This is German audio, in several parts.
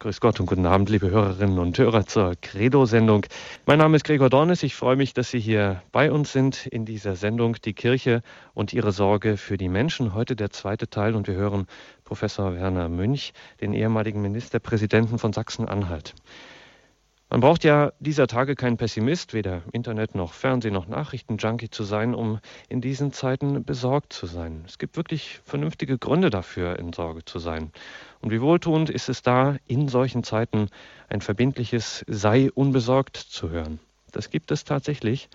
Grüß Gott und guten Abend, liebe Hörerinnen und Hörer zur Credo-Sendung. Mein Name ist Gregor Dornes. Ich freue mich, dass Sie hier bei uns sind in dieser Sendung Die Kirche und ihre Sorge für die Menschen. Heute der zweite Teil und wir hören Professor Werner Münch, den ehemaligen Ministerpräsidenten von Sachsen-Anhalt. Man braucht ja dieser Tage kein Pessimist, weder Internet noch Fernsehen noch Nachrichtenjunkie zu sein, um in diesen Zeiten besorgt zu sein. Es gibt wirklich vernünftige Gründe dafür, in Sorge zu sein. Und wie wohltuend ist es da, in solchen Zeiten ein verbindliches Sei unbesorgt zu hören. Das gibt es tatsächlich.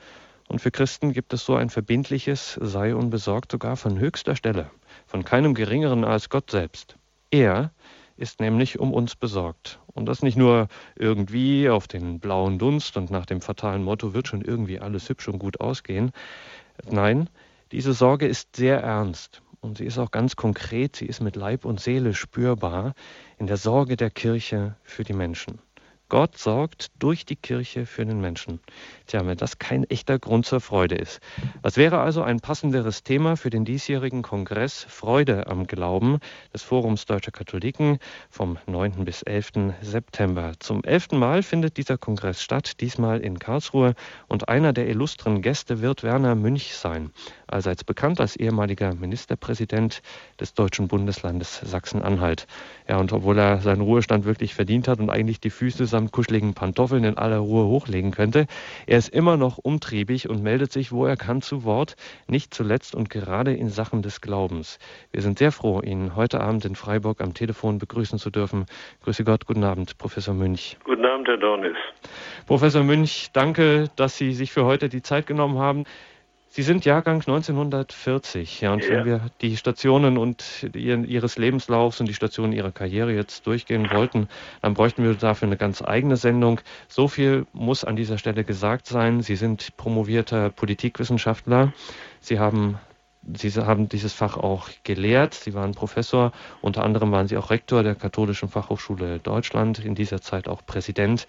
Und für Christen gibt es so ein verbindliches Sei unbesorgt sogar von höchster Stelle, von keinem geringeren als Gott selbst. Er ist nämlich um uns besorgt. Und das nicht nur irgendwie auf den blauen Dunst und nach dem fatalen Motto wird schon irgendwie alles hübsch und gut ausgehen. Nein, diese Sorge ist sehr ernst und sie ist auch ganz konkret, sie ist mit Leib und Seele spürbar in der Sorge der Kirche für die Menschen. Gott sorgt durch die Kirche für den Menschen. Tja, wenn das kein echter Grund zur Freude ist. Was wäre also ein passenderes Thema für den diesjährigen Kongress Freude am Glauben des Forums Deutscher Katholiken vom 9. bis 11. September? Zum elften Mal findet dieser Kongress statt, diesmal in Karlsruhe. Und einer der illustren Gäste wird Werner Münch sein, allseits bekannt als ehemaliger Ministerpräsident des deutschen Bundeslandes Sachsen-Anhalt. Ja, und obwohl er seinen Ruhestand wirklich verdient hat und eigentlich die Füße samt kuscheligen Pantoffeln in aller Ruhe hochlegen könnte, er ist immer noch umtriebig und meldet sich, wo er kann, zu Wort, nicht zuletzt und gerade in Sachen des Glaubens. Wir sind sehr froh, ihn heute Abend in Freiburg am Telefon begrüßen zu dürfen. Grüße Gott, guten Abend, Professor Münch. Guten Abend, Herr Dornis. Professor Münch, danke, dass Sie sich für heute die Zeit genommen haben. Sie sind Jahrgang 1940, ja, und ja. wenn wir die Stationen und Ihres Lebenslaufs und die Stationen Ihrer Karriere jetzt durchgehen wollten, dann bräuchten wir dafür eine ganz eigene Sendung. So viel muss an dieser Stelle gesagt sein. Sie sind promovierter Politikwissenschaftler. Sie haben Sie haben dieses Fach auch gelehrt. Sie waren Professor. Unter anderem waren Sie auch Rektor der Katholischen Fachhochschule Deutschland. In dieser Zeit auch Präsident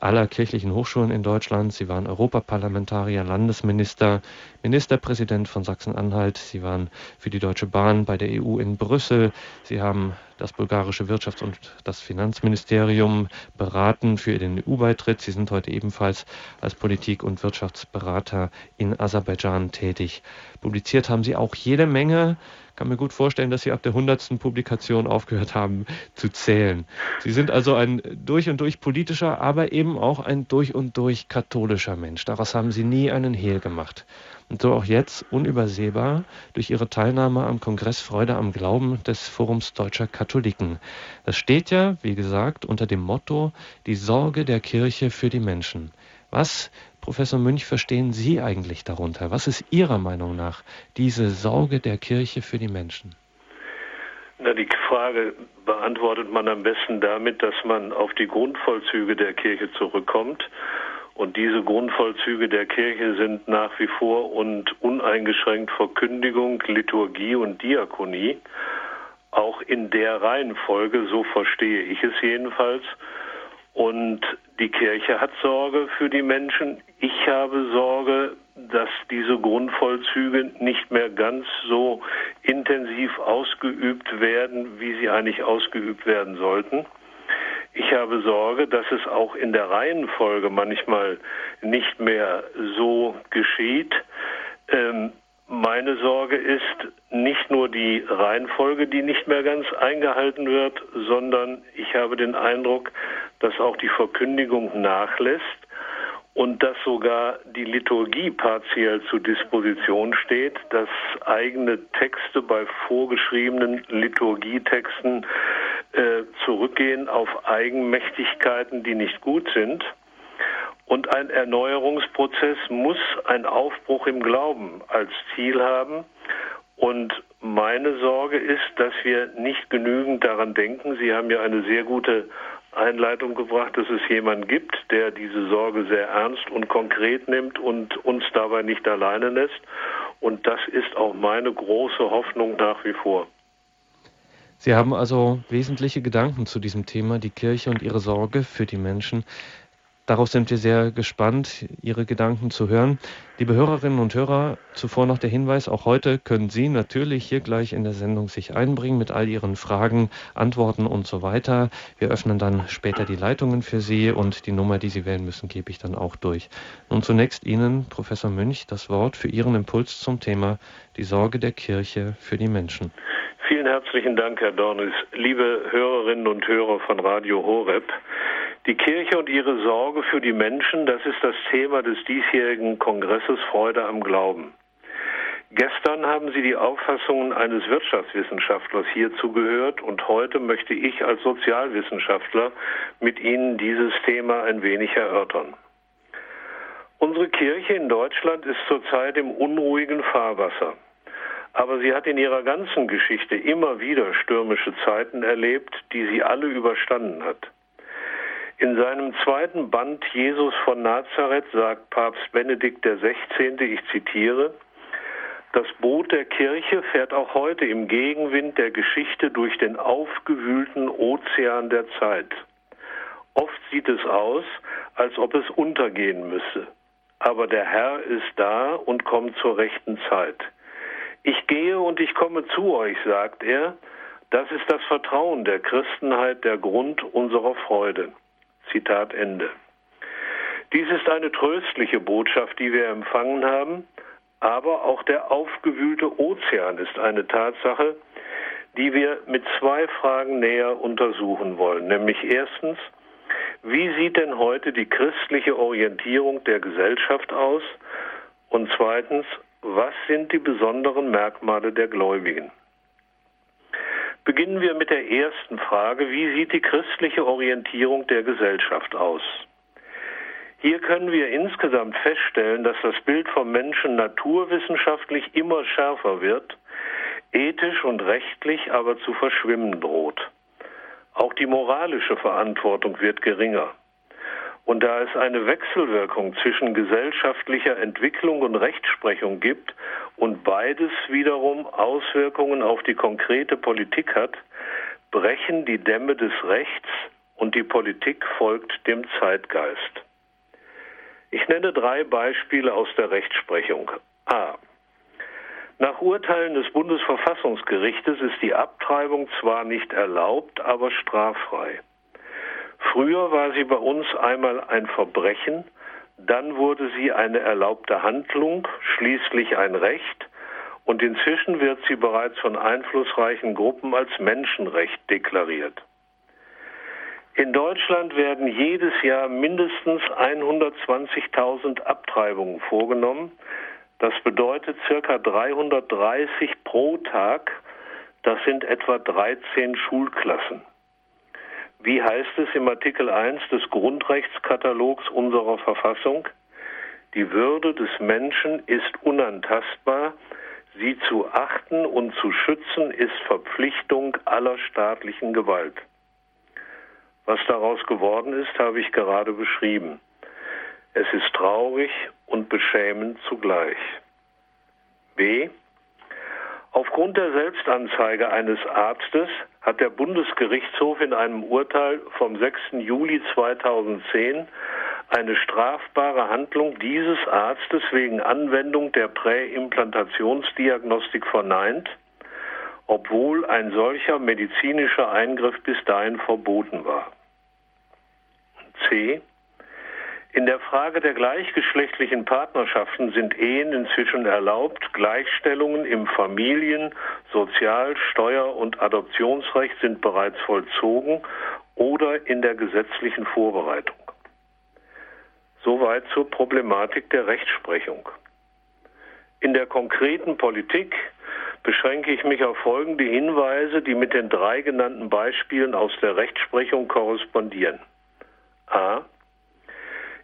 aller kirchlichen Hochschulen in Deutschland. Sie waren Europaparlamentarier, Landesminister, Ministerpräsident von Sachsen-Anhalt. Sie waren für die Deutsche Bahn bei der EU in Brüssel. Sie haben das bulgarische Wirtschafts- und das Finanzministerium beraten für den EU-Beitritt. Sie sind heute ebenfalls als Politik- und Wirtschaftsberater in Aserbaidschan tätig. Publiziert haben Sie auch jede Menge. Kann mir gut vorstellen, dass Sie ab der hundertsten Publikation aufgehört haben zu zählen. Sie sind also ein durch und durch politischer, aber eben auch ein durch und durch katholischer Mensch. Daraus haben Sie nie einen Hehl gemacht und so auch jetzt unübersehbar durch ihre Teilnahme am Kongress Freude am Glauben des Forums Deutscher Katholiken. Das steht ja, wie gesagt, unter dem Motto Die Sorge der Kirche für die Menschen. Was, Professor Münch, verstehen Sie eigentlich darunter? Was ist Ihrer Meinung nach diese Sorge der Kirche für die Menschen? Na, die Frage beantwortet man am besten damit, dass man auf die Grundvollzüge der Kirche zurückkommt und diese Grundvollzüge der Kirche sind nach wie vor und uneingeschränkt Verkündigung, Liturgie und Diakonie. Auch in der Reihenfolge, so verstehe ich es jedenfalls. Und die Kirche hat Sorge für die Menschen. Ich habe Sorge, dass diese Grundvollzüge nicht mehr ganz so intensiv ausgeübt werden, wie sie eigentlich ausgeübt werden sollten. Ich habe Sorge, dass es auch in der Reihenfolge manchmal nicht mehr so geschieht. Ähm, meine Sorge ist nicht nur die Reihenfolge, die nicht mehr ganz eingehalten wird, sondern ich habe den Eindruck, dass auch die Verkündigung nachlässt und dass sogar die Liturgie partiell zur Disposition steht, dass eigene Texte bei vorgeschriebenen Liturgietexten äh, zurückgehen auf Eigenmächtigkeiten, die nicht gut sind. Und ein Erneuerungsprozess muss ein Aufbruch im Glauben als Ziel haben. Und meine Sorge ist, dass wir nicht genügend daran denken. Sie haben ja eine sehr gute Einleitung gebracht, dass es jemanden gibt, der diese Sorge sehr ernst und konkret nimmt und uns dabei nicht alleine lässt. Und das ist auch meine große Hoffnung nach wie vor. Sie haben also wesentliche Gedanken zu diesem Thema, die Kirche und ihre Sorge für die Menschen. Darauf sind wir sehr gespannt, Ihre Gedanken zu hören. Liebe Hörerinnen und Hörer, zuvor noch der Hinweis, auch heute können Sie natürlich hier gleich in der Sendung sich einbringen mit all Ihren Fragen, Antworten und so weiter. Wir öffnen dann später die Leitungen für Sie und die Nummer, die Sie wählen müssen, gebe ich dann auch durch. Nun zunächst Ihnen, Professor Münch, das Wort für Ihren Impuls zum Thema die Sorge der Kirche für die Menschen. Vielen herzlichen Dank, Herr Dornis. Liebe Hörerinnen und Hörer von Radio Horeb, die Kirche und ihre Sorge für die Menschen, das ist das Thema des diesjährigen Kongresses Freude am Glauben. Gestern haben Sie die Auffassungen eines Wirtschaftswissenschaftlers hierzu gehört und heute möchte ich als Sozialwissenschaftler mit Ihnen dieses Thema ein wenig erörtern. Unsere Kirche in Deutschland ist zurzeit im unruhigen Fahrwasser. Aber sie hat in ihrer ganzen Geschichte immer wieder stürmische Zeiten erlebt, die sie alle überstanden hat. In seinem zweiten Band Jesus von Nazareth sagt Papst Benedikt XVI., ich zitiere, das Boot der Kirche fährt auch heute im Gegenwind der Geschichte durch den aufgewühlten Ozean der Zeit. Oft sieht es aus, als ob es untergehen müsse. Aber der Herr ist da und kommt zur rechten Zeit. Ich gehe und ich komme zu euch, sagt er. Das ist das Vertrauen der Christenheit, der Grund unserer Freude. Zitat Ende. Dies ist eine tröstliche Botschaft, die wir empfangen haben, aber auch der aufgewühlte Ozean ist eine Tatsache, die wir mit zwei Fragen näher untersuchen wollen. Nämlich erstens, wie sieht denn heute die christliche Orientierung der Gesellschaft aus? Und zweitens, was sind die besonderen Merkmale der Gläubigen? Beginnen wir mit der ersten Frage, wie sieht die christliche Orientierung der Gesellschaft aus? Hier können wir insgesamt feststellen, dass das Bild vom Menschen naturwissenschaftlich immer schärfer wird, ethisch und rechtlich aber zu verschwimmen droht. Auch die moralische Verantwortung wird geringer. Und da es eine Wechselwirkung zwischen gesellschaftlicher Entwicklung und Rechtsprechung gibt und beides wiederum Auswirkungen auf die konkrete Politik hat, brechen die Dämme des Rechts und die Politik folgt dem Zeitgeist. Ich nenne drei Beispiele aus der Rechtsprechung. A. Nach Urteilen des Bundesverfassungsgerichtes ist die Abtreibung zwar nicht erlaubt, aber straffrei. Früher war sie bei uns einmal ein Verbrechen, dann wurde sie eine erlaubte Handlung, schließlich ein Recht, und inzwischen wird sie bereits von einflussreichen Gruppen als Menschenrecht deklariert. In Deutschland werden jedes Jahr mindestens 120.000 Abtreibungen vorgenommen. Das bedeutet circa 330 pro Tag. Das sind etwa 13 Schulklassen. Wie heißt es im Artikel 1 des Grundrechtskatalogs unserer Verfassung? Die Würde des Menschen ist unantastbar. Sie zu achten und zu schützen ist Verpflichtung aller staatlichen Gewalt. Was daraus geworden ist, habe ich gerade beschrieben. Es ist traurig und beschämend zugleich. B. Aufgrund der Selbstanzeige eines Arztes hat der Bundesgerichtshof in einem Urteil vom 6. Juli 2010 eine strafbare Handlung dieses Arztes wegen Anwendung der Präimplantationsdiagnostik verneint, obwohl ein solcher medizinischer Eingriff bis dahin verboten war. C. In der Frage der gleichgeschlechtlichen Partnerschaften sind Ehen inzwischen erlaubt. Gleichstellungen im Familien-, Sozial-, Steuer- und Adoptionsrecht sind bereits vollzogen oder in der gesetzlichen Vorbereitung. Soweit zur Problematik der Rechtsprechung. In der konkreten Politik beschränke ich mich auf folgende Hinweise, die mit den drei genannten Beispielen aus der Rechtsprechung korrespondieren. A.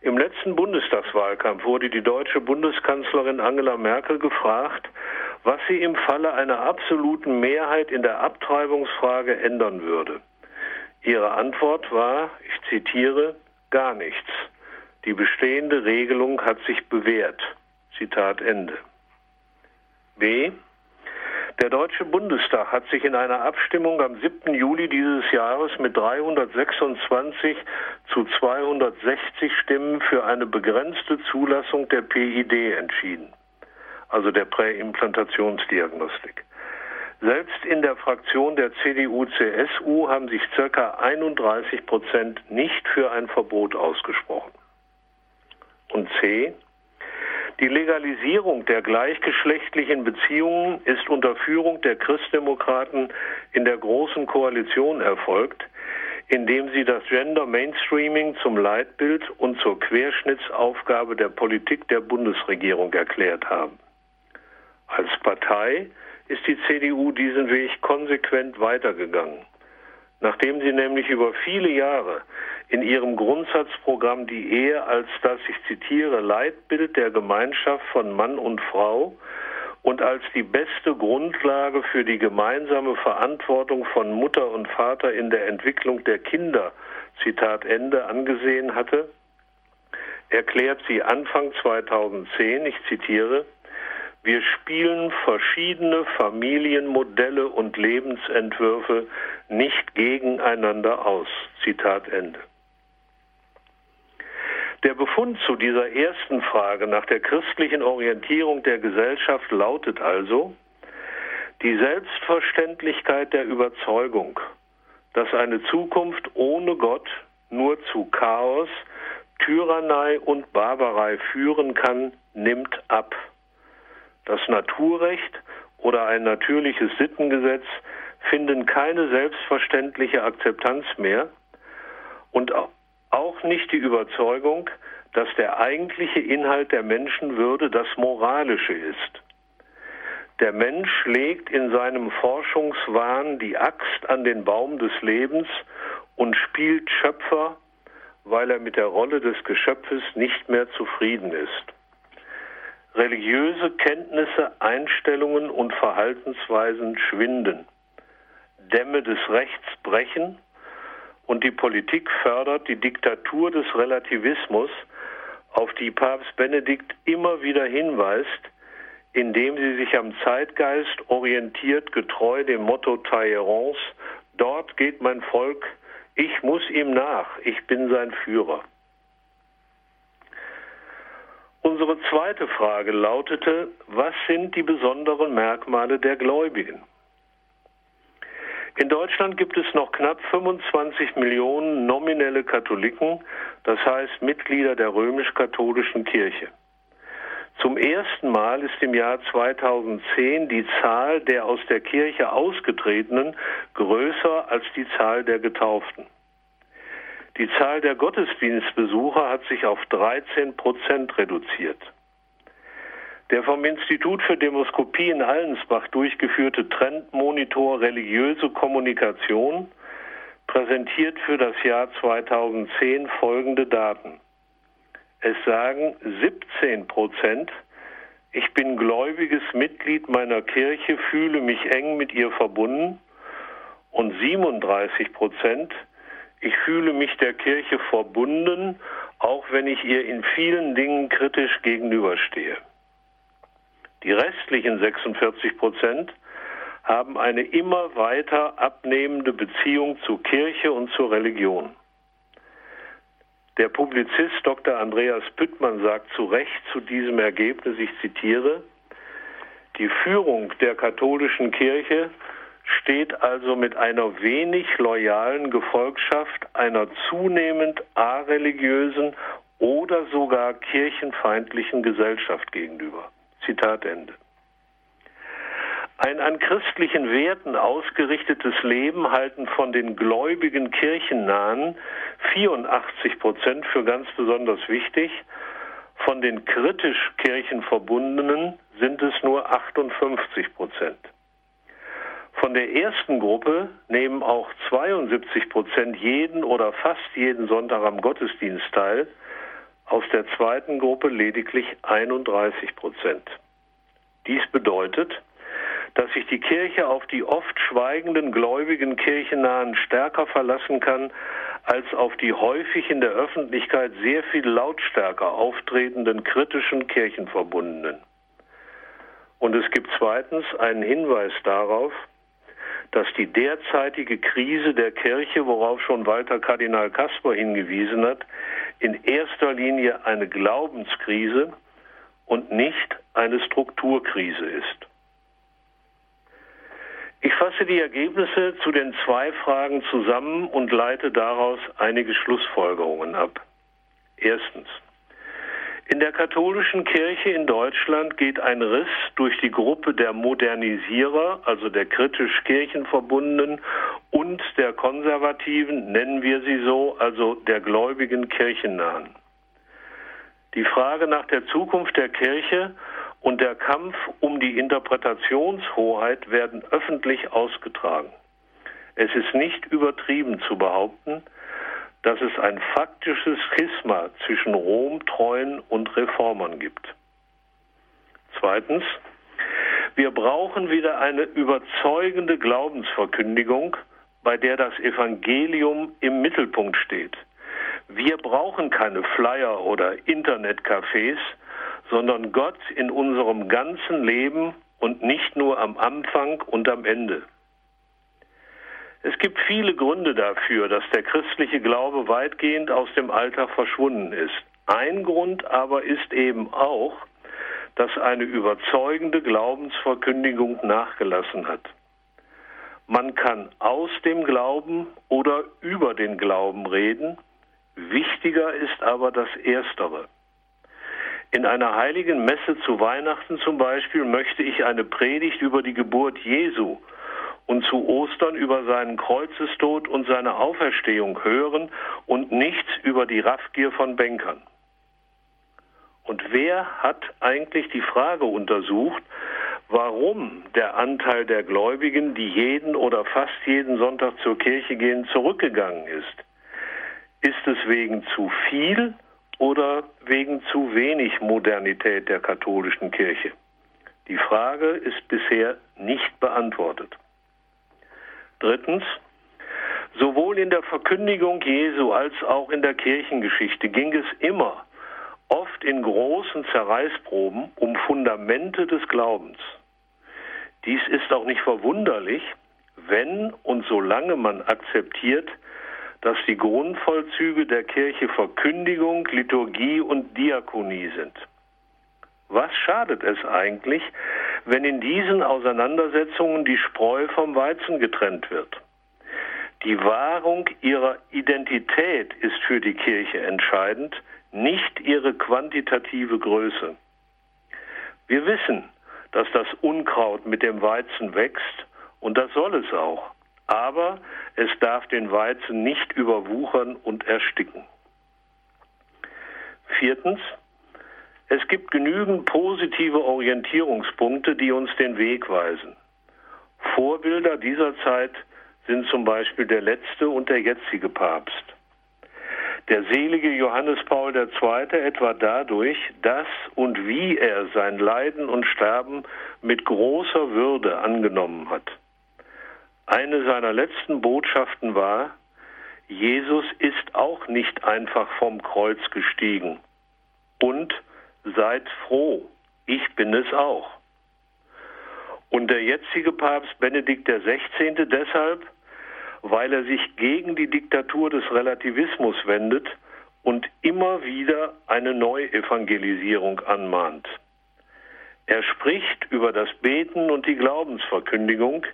Im letzten Bundestagswahlkampf wurde die deutsche Bundeskanzlerin Angela Merkel gefragt, was sie im Falle einer absoluten Mehrheit in der Abtreibungsfrage ändern würde. Ihre Antwort war, ich zitiere, gar nichts. Die bestehende Regelung hat sich bewährt. Zitat Ende. B. Der Deutsche Bundestag hat sich in einer Abstimmung am 7. Juli dieses Jahres mit 326 zu 260 Stimmen für eine begrenzte Zulassung der PID entschieden, also der Präimplantationsdiagnostik. Selbst in der Fraktion der CDU-CSU haben sich ca. 31 Prozent nicht für ein Verbot ausgesprochen. Und C. Die Legalisierung der gleichgeschlechtlichen Beziehungen ist unter Führung der Christdemokraten in der Großen Koalition erfolgt, indem sie das Gender Mainstreaming zum Leitbild und zur Querschnittsaufgabe der Politik der Bundesregierung erklärt haben. Als Partei ist die CDU diesen Weg konsequent weitergegangen. Nachdem sie nämlich über viele Jahre in ihrem Grundsatzprogramm die Ehe als das, ich zitiere, Leitbild der Gemeinschaft von Mann und Frau und als die beste Grundlage für die gemeinsame Verantwortung von Mutter und Vater in der Entwicklung der Kinder, Zitat Ende, angesehen hatte, erklärt sie Anfang 2010, ich zitiere, wir spielen verschiedene Familienmodelle und Lebensentwürfe nicht gegeneinander aus. Zitat Ende. Der Befund zu dieser ersten Frage nach der christlichen Orientierung der Gesellschaft lautet also, die Selbstverständlichkeit der Überzeugung, dass eine Zukunft ohne Gott nur zu Chaos, Tyrannei und Barbarei führen kann, nimmt ab. Das Naturrecht oder ein natürliches Sittengesetz finden keine selbstverständliche Akzeptanz mehr und auch nicht die Überzeugung, dass der eigentliche Inhalt der Menschenwürde das Moralische ist. Der Mensch legt in seinem Forschungswahn die Axt an den Baum des Lebens und spielt Schöpfer, weil er mit der Rolle des Geschöpfes nicht mehr zufrieden ist religiöse Kenntnisse, Einstellungen und Verhaltensweisen schwinden, Dämme des Rechts brechen und die Politik fördert die Diktatur des Relativismus, auf die Papst Benedikt immer wieder hinweist, indem sie sich am Zeitgeist orientiert, getreu dem Motto Talleyrans, dort geht mein Volk, ich muss ihm nach, ich bin sein Führer. Unsere zweite Frage lautete, was sind die besonderen Merkmale der Gläubigen? In Deutschland gibt es noch knapp 25 Millionen nominelle Katholiken, das heißt Mitglieder der römisch-katholischen Kirche. Zum ersten Mal ist im Jahr 2010 die Zahl der aus der Kirche ausgetretenen größer als die Zahl der Getauften. Die Zahl der Gottesdienstbesucher hat sich auf 13 Prozent reduziert. Der vom Institut für Demoskopie in Allensbach durchgeführte Trendmonitor Religiöse Kommunikation präsentiert für das Jahr 2010 folgende Daten. Es sagen 17 Prozent, ich bin gläubiges Mitglied meiner Kirche, fühle mich eng mit ihr verbunden und 37 Prozent, ich fühle mich der Kirche verbunden, auch wenn ich ihr in vielen Dingen kritisch gegenüberstehe. Die restlichen 46 Prozent haben eine immer weiter abnehmende Beziehung zur Kirche und zur Religion. Der Publizist Dr. Andreas Püttmann sagt zu Recht zu diesem Ergebnis, ich zitiere, die Führung der katholischen Kirche steht also mit einer wenig loyalen Gefolgschaft einer zunehmend areligiösen oder sogar kirchenfeindlichen Gesellschaft gegenüber. Zitat Ende. Ein an christlichen Werten ausgerichtetes Leben halten von den gläubigen Kirchennahen 84 Prozent für ganz besonders wichtig. Von den kritisch Kirchenverbundenen sind es nur 58 Prozent. Von der ersten Gruppe nehmen auch 72 Prozent jeden oder fast jeden Sonntag am Gottesdienst teil, aus der zweiten Gruppe lediglich 31 Prozent. Dies bedeutet, dass sich die Kirche auf die oft schweigenden gläubigen Kirchennahen stärker verlassen kann als auf die häufig in der Öffentlichkeit sehr viel lautstärker auftretenden kritischen Kirchenverbundenen. Und es gibt zweitens einen Hinweis darauf, dass die derzeitige Krise der Kirche, worauf schon Walter Kardinal Kasper hingewiesen hat, in erster Linie eine Glaubenskrise und nicht eine Strukturkrise ist. Ich fasse die Ergebnisse zu den zwei Fragen zusammen und leite daraus einige Schlussfolgerungen ab. Erstens. In der katholischen Kirche in Deutschland geht ein Riss durch die Gruppe der Modernisierer, also der kritisch Kirchenverbundenen und der Konservativen, nennen wir sie so, also der gläubigen Kirchennahen. Die Frage nach der Zukunft der Kirche und der Kampf um die Interpretationshoheit werden öffentlich ausgetragen. Es ist nicht übertrieben zu behaupten, dass es ein faktisches Schisma zwischen Rom-Treuen und Reformern gibt. Zweitens, wir brauchen wieder eine überzeugende Glaubensverkündigung, bei der das Evangelium im Mittelpunkt steht. Wir brauchen keine Flyer oder Internetcafés, sondern Gott in unserem ganzen Leben und nicht nur am Anfang und am Ende. Es gibt viele Gründe dafür, dass der christliche Glaube weitgehend aus dem Alltag verschwunden ist. Ein Grund aber ist eben auch, dass eine überzeugende Glaubensverkündigung nachgelassen hat. Man kann aus dem Glauben oder über den Glauben reden. Wichtiger ist aber das Erstere. In einer heiligen Messe zu Weihnachten zum Beispiel möchte ich eine Predigt über die Geburt Jesu und zu Ostern über seinen Kreuzestod und seine Auferstehung hören und nichts über die Raffgier von Bänkern. Und wer hat eigentlich die Frage untersucht, warum der Anteil der Gläubigen, die jeden oder fast jeden Sonntag zur Kirche gehen, zurückgegangen ist? Ist es wegen zu viel oder wegen zu wenig Modernität der katholischen Kirche? Die Frage ist bisher nicht beantwortet. Drittens, sowohl in der Verkündigung Jesu als auch in der Kirchengeschichte ging es immer, oft in großen Zerreißproben, um Fundamente des Glaubens. Dies ist auch nicht verwunderlich, wenn und solange man akzeptiert, dass die Grundvollzüge der Kirche Verkündigung, Liturgie und Diakonie sind. Was schadet es eigentlich, wenn in diesen Auseinandersetzungen die Spreu vom Weizen getrennt wird? Die Wahrung ihrer Identität ist für die Kirche entscheidend, nicht ihre quantitative Größe. Wir wissen, dass das Unkraut mit dem Weizen wächst, und das soll es auch. Aber es darf den Weizen nicht überwuchern und ersticken. Viertens, es gibt genügend positive Orientierungspunkte, die uns den Weg weisen. Vorbilder dieser Zeit sind zum Beispiel der letzte und der jetzige Papst. Der selige Johannes Paul II. etwa dadurch, dass und wie er sein Leiden und Sterben mit großer Würde angenommen hat. Eine seiner letzten Botschaften war, Jesus ist auch nicht einfach vom Kreuz gestiegen und seid froh, ich bin es auch. Und der jetzige Papst Benedikt XVI. deshalb, weil er sich gegen die Diktatur des Relativismus wendet und immer wieder eine Neuevangelisierung anmahnt. Er spricht über das Beten und die Glaubensverkündigung,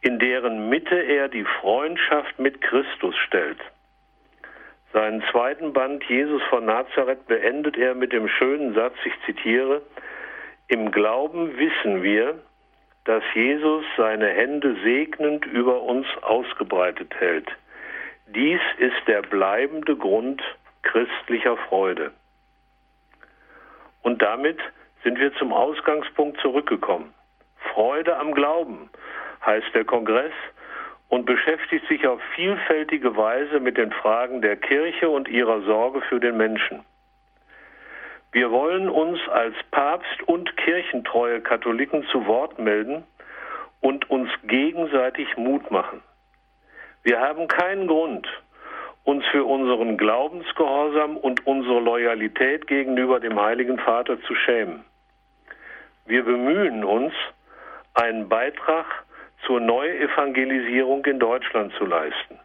in deren Mitte er die Freundschaft mit Christus stellt. Seinen zweiten Band Jesus von Nazareth beendet er mit dem schönen Satz, ich zitiere, Im Glauben wissen wir, dass Jesus seine Hände segnend über uns ausgebreitet hält. Dies ist der bleibende Grund christlicher Freude. Und damit sind wir zum Ausgangspunkt zurückgekommen. Freude am Glauben heißt der Kongress und beschäftigt sich auf vielfältige Weise mit den Fragen der Kirche und ihrer Sorge für den Menschen. Wir wollen uns als Papst und kirchentreue Katholiken zu Wort melden und uns gegenseitig Mut machen. Wir haben keinen Grund, uns für unseren Glaubensgehorsam und unsere Loyalität gegenüber dem Heiligen Vater zu schämen. wir bemühen uns, einen Beitrag zur Neuevangelisierung in Deutschland zu leisten.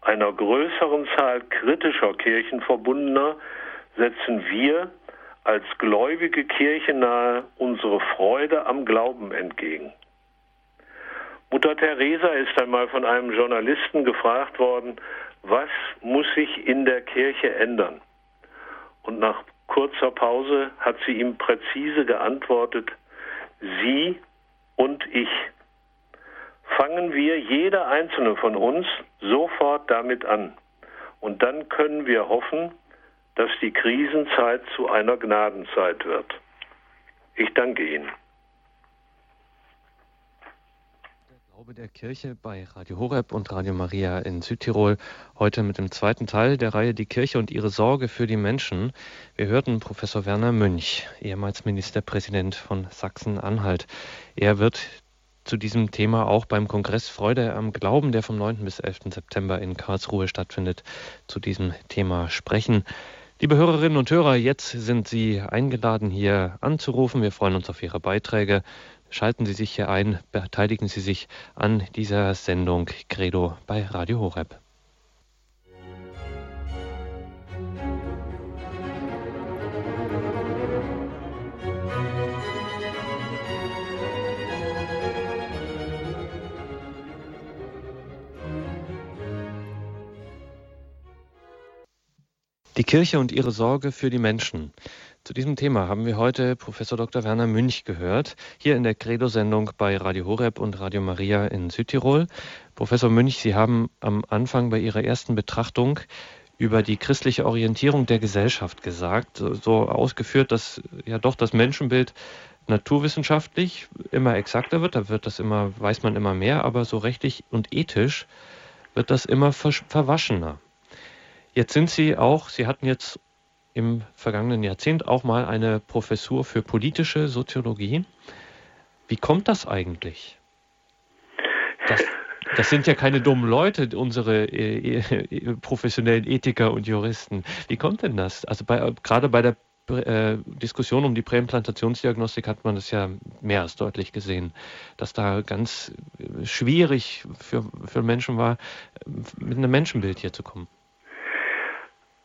Einer größeren Zahl kritischer Kirchenverbundener setzen wir als gläubige Kirche nahe unsere Freude am Glauben entgegen. Mutter Teresa ist einmal von einem Journalisten gefragt worden, was muss sich in der Kirche ändern? Und nach kurzer Pause hat sie ihm präzise geantwortet, Sie und ich. Fangen wir, jeder einzelne von uns, sofort damit an. Und dann können wir hoffen, dass die Krisenzeit zu einer Gnadenzeit wird. Ich danke Ihnen. Glaube der Kirche bei Radio Horeb und Radio Maria in Südtirol. Heute mit dem zweiten Teil der Reihe Die Kirche und ihre Sorge für die Menschen. Wir hörten Professor Werner Münch, ehemals Ministerpräsident von Sachsen-Anhalt. Er wird zu diesem Thema auch beim Kongress Freude am Glauben, der vom 9. bis 11. September in Karlsruhe stattfindet, zu diesem Thema sprechen. Liebe Hörerinnen und Hörer, jetzt sind Sie eingeladen, hier anzurufen. Wir freuen uns auf Ihre Beiträge. Schalten Sie sich hier ein, beteiligen Sie sich an dieser Sendung Credo bei Radio Horeb. Die Kirche und ihre Sorge für die Menschen. Zu diesem Thema haben wir heute Professor Dr. Werner Münch gehört, hier in der Credo-Sendung bei Radio Horeb und Radio Maria in Südtirol. Professor Münch, Sie haben am Anfang bei Ihrer ersten Betrachtung über die christliche Orientierung der Gesellschaft gesagt, so ausgeführt, dass ja doch das Menschenbild naturwissenschaftlich immer exakter wird, da wird das immer, weiß man immer mehr, aber so rechtlich und ethisch wird das immer verwaschener. Jetzt sind Sie auch, Sie hatten jetzt im vergangenen Jahrzehnt auch mal eine Professur für politische Soziologie. Wie kommt das eigentlich? Das, das sind ja keine dummen Leute, unsere äh, äh, professionellen Ethiker und Juristen. Wie kommt denn das? Also bei, gerade bei der äh, Diskussion um die Präimplantationsdiagnostik hat man das ja mehr als deutlich gesehen, dass da ganz schwierig für, für Menschen war, mit einem Menschenbild hier zu kommen.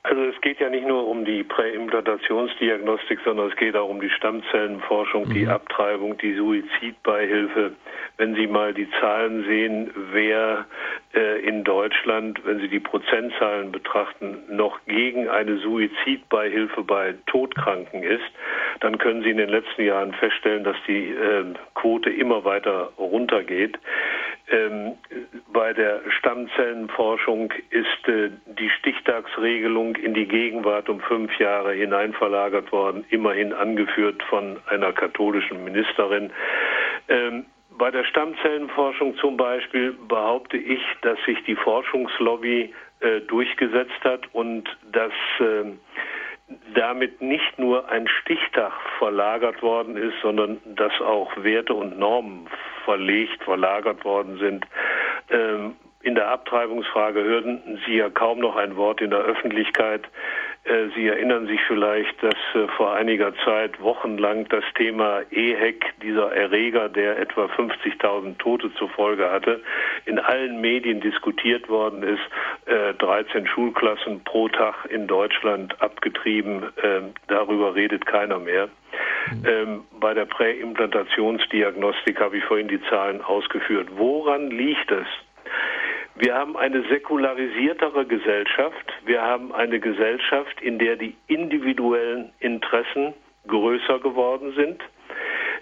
Also es geht ja nicht nur um die Präimplantationsdiagnostik, sondern es geht auch um die Stammzellenforschung, mhm. die Abtreibung, die Suizidbeihilfe. Wenn Sie mal die Zahlen sehen, wer äh, in Deutschland, wenn Sie die Prozentzahlen betrachten, noch gegen eine Suizidbeihilfe bei Todkranken ist, dann können Sie in den letzten Jahren feststellen, dass die äh, Quote immer weiter runtergeht. Ähm, bei der Stammzellenforschung ist äh, die Stichtagsregelung in die Gegenwart um fünf Jahre hinein verlagert worden, immerhin angeführt von einer katholischen Ministerin. Ähm, bei der Stammzellenforschung zum Beispiel behaupte ich, dass sich die Forschungslobby äh, durchgesetzt hat und dass äh, damit nicht nur ein Stichtag verlagert worden ist, sondern dass auch Werte und Normen verlegt, verlagert worden sind. Ähm, in der Abtreibungsfrage hörten Sie ja kaum noch ein Wort in der Öffentlichkeit. Äh, Sie erinnern sich vielleicht, dass äh, vor einiger Zeit wochenlang das Thema EHEC, dieser Erreger, der etwa 50.000 Tote zur Folge hatte, in allen Medien diskutiert worden ist. 13 äh, Schulklassen pro Tag in Deutschland abgetrieben. Darüber redet keiner mehr. Mhm. Ähm, bei der Präimplantationsdiagnostik habe ich vorhin die Zahlen ausgeführt. Woran liegt es? Wir haben eine säkularisiertere Gesellschaft. Wir haben eine Gesellschaft, in der die individuellen Interessen größer geworden sind.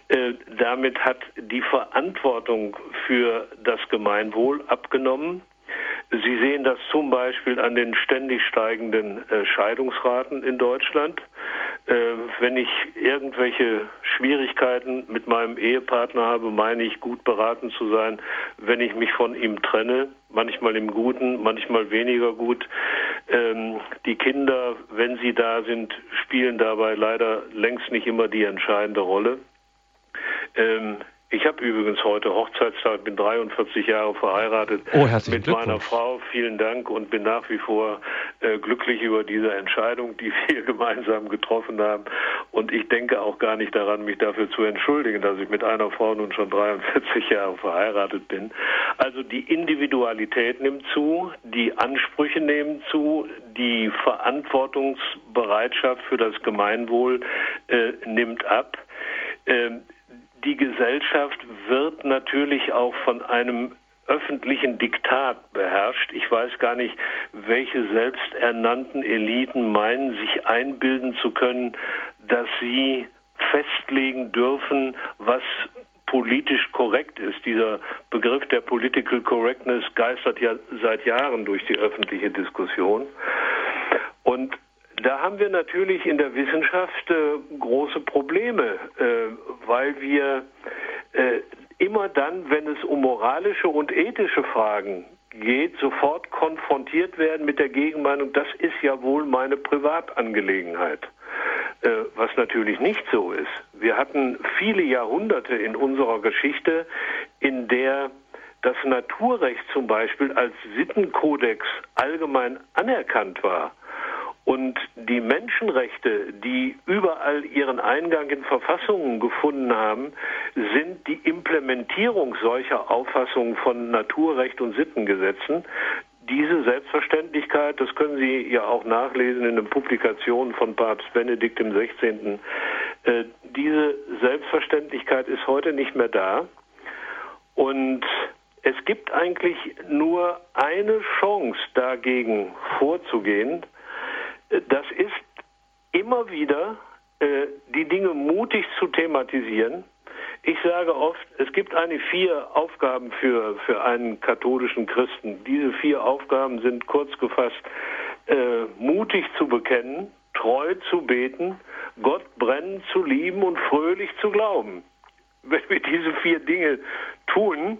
Äh, damit hat die Verantwortung für das Gemeinwohl abgenommen. Sie sehen das zum Beispiel an den ständig steigenden äh, Scheidungsraten in Deutschland. Äh, wenn ich irgendwelche Schwierigkeiten mit meinem Ehepartner habe, meine ich gut beraten zu sein, wenn ich mich von ihm trenne, manchmal im Guten, manchmal weniger gut. Ähm, die Kinder, wenn sie da sind, spielen dabei leider längst nicht immer die entscheidende Rolle. Ich habe übrigens heute Hochzeitstag, bin 43 Jahre verheiratet oh, mit meiner Frau. Vielen Dank und bin nach wie vor äh, glücklich über diese Entscheidung, die wir gemeinsam getroffen haben. Und ich denke auch gar nicht daran, mich dafür zu entschuldigen, dass ich mit einer Frau nun schon 43 Jahre verheiratet bin. Also die Individualität nimmt zu, die Ansprüche nehmen zu, die Verantwortungsbereitschaft für das Gemeinwohl äh, nimmt ab. Ähm, die Gesellschaft wird natürlich auch von einem öffentlichen Diktat beherrscht. Ich weiß gar nicht, welche selbsternannten Eliten meinen, sich einbilden zu können, dass sie festlegen dürfen, was politisch korrekt ist. Dieser Begriff der Political Correctness geistert ja seit Jahren durch die öffentliche Diskussion. Und da haben wir natürlich in der Wissenschaft äh, große Probleme, äh, weil wir äh, immer dann, wenn es um moralische und ethische Fragen geht, sofort konfrontiert werden mit der Gegenmeinung, das ist ja wohl meine Privatangelegenheit. Äh, was natürlich nicht so ist. Wir hatten viele Jahrhunderte in unserer Geschichte, in der das Naturrecht zum Beispiel als Sittenkodex allgemein anerkannt war. Und die Menschenrechte, die überall ihren Eingang in Verfassungen gefunden haben, sind die Implementierung solcher Auffassungen von Naturrecht und Sittengesetzen. Diese Selbstverständlichkeit, das können Sie ja auch nachlesen in den Publikationen von Papst Benedikt XVI., äh, diese Selbstverständlichkeit ist heute nicht mehr da. Und es gibt eigentlich nur eine Chance dagegen vorzugehen, das ist immer wieder äh, die Dinge mutig zu thematisieren. Ich sage oft, es gibt eine vier Aufgaben für, für einen katholischen Christen. Diese vier Aufgaben sind kurz gefasst, äh, mutig zu bekennen, treu zu beten, Gott brennend zu lieben und fröhlich zu glauben. Wenn wir diese vier Dinge tun,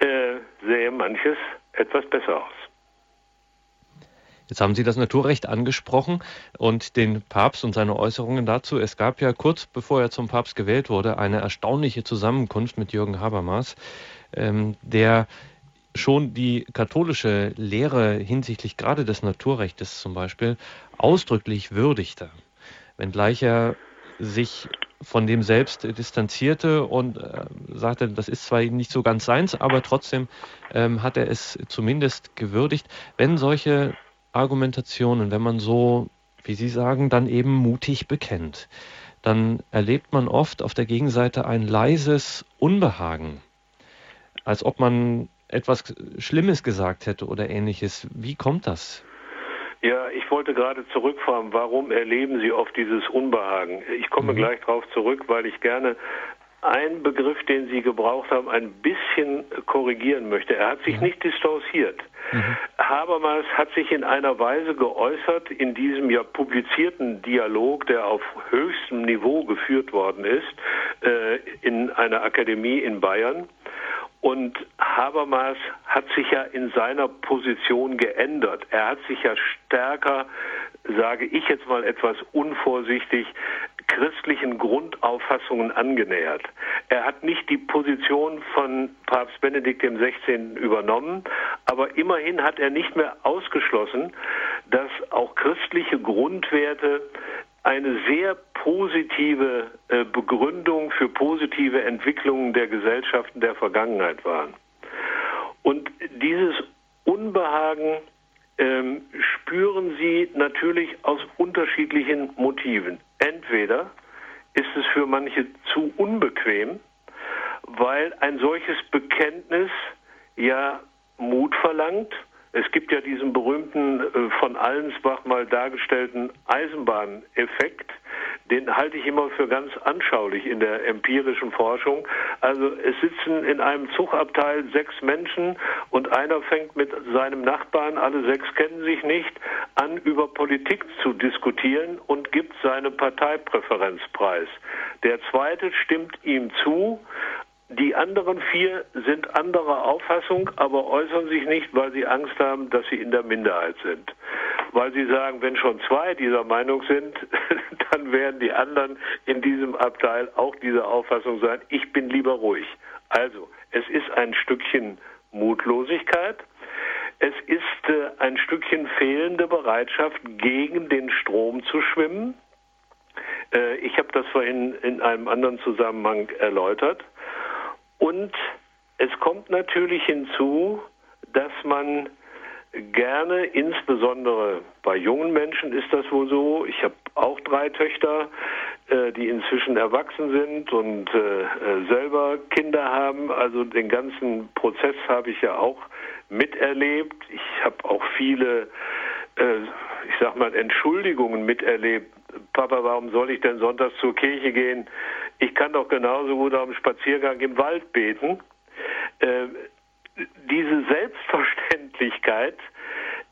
äh, sähe manches etwas besser aus. Jetzt haben Sie das Naturrecht angesprochen und den Papst und seine Äußerungen dazu. Es gab ja kurz bevor er zum Papst gewählt wurde eine erstaunliche Zusammenkunft mit Jürgen Habermas, ähm, der schon die katholische Lehre hinsichtlich gerade des Naturrechts zum Beispiel ausdrücklich würdigte, wenngleich er sich von dem selbst distanzierte und äh, sagte, das ist zwar nicht so ganz seins, aber trotzdem ähm, hat er es zumindest gewürdigt. Wenn solche Argumentation wenn man so, wie Sie sagen, dann eben mutig bekennt, dann erlebt man oft auf der Gegenseite ein leises Unbehagen, als ob man etwas Schlimmes gesagt hätte oder ähnliches. Wie kommt das? Ja, ich wollte gerade zurückfragen, warum erleben Sie oft dieses Unbehagen? Ich komme mhm. gleich darauf zurück, weil ich gerne einen Begriff, den Sie gebraucht haben, ein bisschen korrigieren möchte. Er hat sich ja. nicht distanziert. Mhm. Habermas hat sich in einer Weise geäußert in diesem ja publizierten Dialog, der auf höchstem Niveau geführt worden ist, äh, in einer Akademie in Bayern. Und Habermas hat sich ja in seiner Position geändert. Er hat sich ja stärker, sage ich jetzt mal etwas unvorsichtig, christlichen Grundauffassungen angenähert. Er hat nicht die Position von Papst Benedikt XVI. übernommen, aber immerhin hat er nicht mehr ausgeschlossen, dass auch christliche Grundwerte eine sehr positive äh, Begründung für positive Entwicklungen der Gesellschaften der Vergangenheit waren. Und dieses Unbehagen ähm, spüren sie natürlich aus unterschiedlichen Motiven. Entweder ist es für manche zu unbequem, weil ein solches Bekenntnis ja Mut verlangt. Es gibt ja diesen berühmten äh, von Allensbach mal dargestellten Eisenbahneffekt, den halte ich immer für ganz anschaulich in der empirischen Forschung. Also es sitzen in einem Zugabteil sechs Menschen und einer fängt mit seinem Nachbarn, alle sechs kennen sich nicht, an über Politik zu diskutieren und gibt seine Parteipräferenz preis. Der zweite stimmt ihm zu, die anderen vier sind anderer Auffassung, aber äußern sich nicht, weil sie Angst haben, dass sie in der Minderheit sind. weil Sie sagen, wenn schon zwei dieser Meinung sind, dann werden die anderen in diesem Abteil auch dieser Auffassung sein, ich bin lieber ruhig. Also, es ist ein Stückchen Mutlosigkeit, es ist äh, ein Stückchen fehlende Bereitschaft, gegen den Strom zu schwimmen. Äh, ich habe das vorhin in einem anderen Zusammenhang erläutert. Und es kommt natürlich hinzu, dass man gerne, insbesondere bei jungen Menschen ist das wohl so. Ich habe auch drei Töchter, äh, die inzwischen erwachsen sind und äh, äh, selber Kinder haben. Also den ganzen Prozess habe ich ja auch miterlebt. Ich habe auch viele, ich sag mal, Entschuldigungen miterlebt. Papa, warum soll ich denn sonntags zur Kirche gehen? Ich kann doch genauso gut am Spaziergang im Wald beten. Äh, diese Selbstverständlichkeit,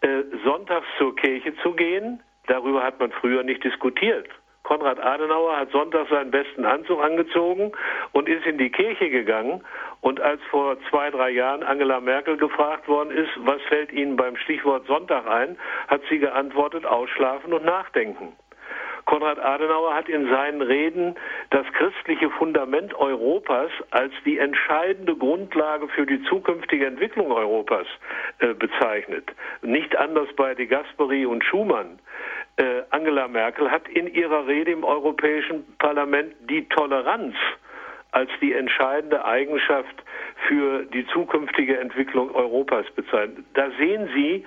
äh, sonntags zur Kirche zu gehen, darüber hat man früher nicht diskutiert. Konrad Adenauer hat sonntags seinen besten Anzug angezogen und ist in die Kirche gegangen. Und als vor zwei, drei Jahren Angela Merkel gefragt worden ist, was fällt Ihnen beim Stichwort Sonntag ein, hat sie geantwortet, ausschlafen und nachdenken. Konrad Adenauer hat in seinen Reden das christliche Fundament Europas als die entscheidende Grundlage für die zukünftige Entwicklung Europas äh, bezeichnet. Nicht anders bei De Gasperi und Schumann. Äh, Angela Merkel hat in ihrer Rede im Europäischen Parlament die Toleranz als die entscheidende Eigenschaft für die zukünftige Entwicklung Europas bezeichnet. Da sehen Sie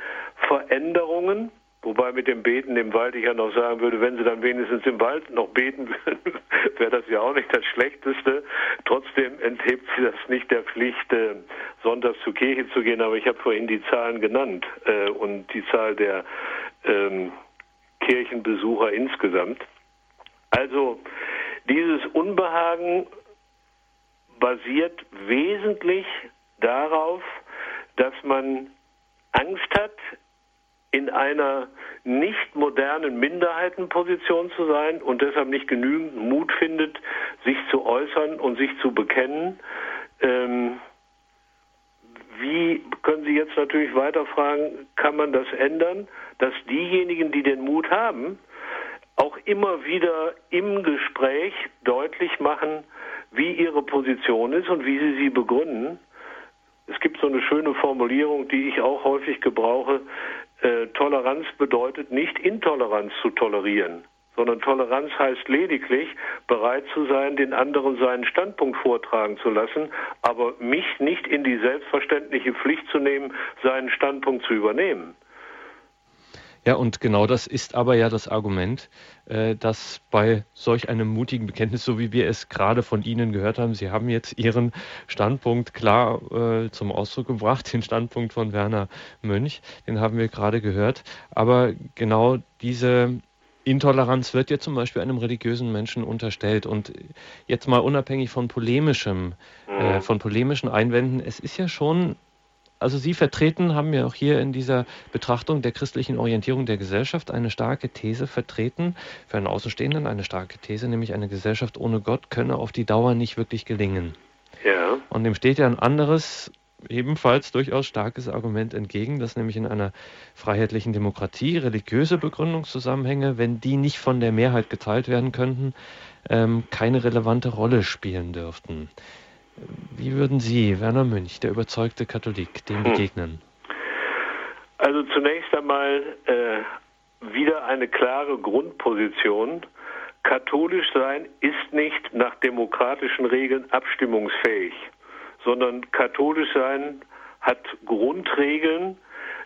Veränderungen, Wobei mit dem Beten im Wald ich ja noch sagen würde, wenn sie dann wenigstens im Wald noch beten würden, wäre das ja auch nicht das Schlechteste. Trotzdem enthebt sie das nicht der Pflicht, äh, sonntags zur Kirche zu gehen. Aber ich habe vorhin die Zahlen genannt äh, und die Zahl der ähm, Kirchenbesucher insgesamt. Also dieses Unbehagen basiert wesentlich darauf, dass man Angst hat, in einer nicht modernen Minderheitenposition zu sein und deshalb nicht genügend Mut findet, sich zu äußern und sich zu bekennen. Ähm, wie können Sie jetzt natürlich weiter fragen, kann man das ändern, dass diejenigen, die den Mut haben, auch immer wieder im Gespräch deutlich machen, wie ihre Position ist und wie sie sie begründen. Es gibt so eine schöne Formulierung, die ich auch häufig gebrauche. Äh, Toleranz bedeutet nicht Intoleranz zu tolerieren, sondern Toleranz heißt lediglich bereit zu sein, den anderen seinen Standpunkt vortragen zu lassen, aber mich nicht in die selbstverständliche Pflicht zu nehmen, seinen Standpunkt zu übernehmen. Ja, und genau das ist aber ja das Argument, äh, dass bei solch einem mutigen Bekenntnis, so wie wir es gerade von Ihnen gehört haben, Sie haben jetzt Ihren Standpunkt klar äh, zum Ausdruck gebracht, den Standpunkt von Werner Mönch, den haben wir gerade gehört. Aber genau diese Intoleranz wird ja zum Beispiel einem religiösen Menschen unterstellt. Und jetzt mal unabhängig von polemischem, äh, mhm. von polemischen Einwänden, es ist ja schon also Sie vertreten, haben ja auch hier in dieser Betrachtung der christlichen Orientierung der Gesellschaft eine starke These vertreten, für einen Außenstehenden eine starke These, nämlich eine Gesellschaft ohne Gott könne auf die Dauer nicht wirklich gelingen. Ja. Und dem steht ja ein anderes, ebenfalls durchaus starkes Argument entgegen, dass nämlich in einer freiheitlichen Demokratie religiöse Begründungszusammenhänge, wenn die nicht von der Mehrheit geteilt werden könnten, ähm, keine relevante Rolle spielen dürften. Wie würden Sie, Werner Münch, der überzeugte Katholik, dem hm. begegnen? Also zunächst einmal äh, wieder eine klare Grundposition. Katholisch sein ist nicht nach demokratischen Regeln abstimmungsfähig, sondern katholisch sein hat Grundregeln,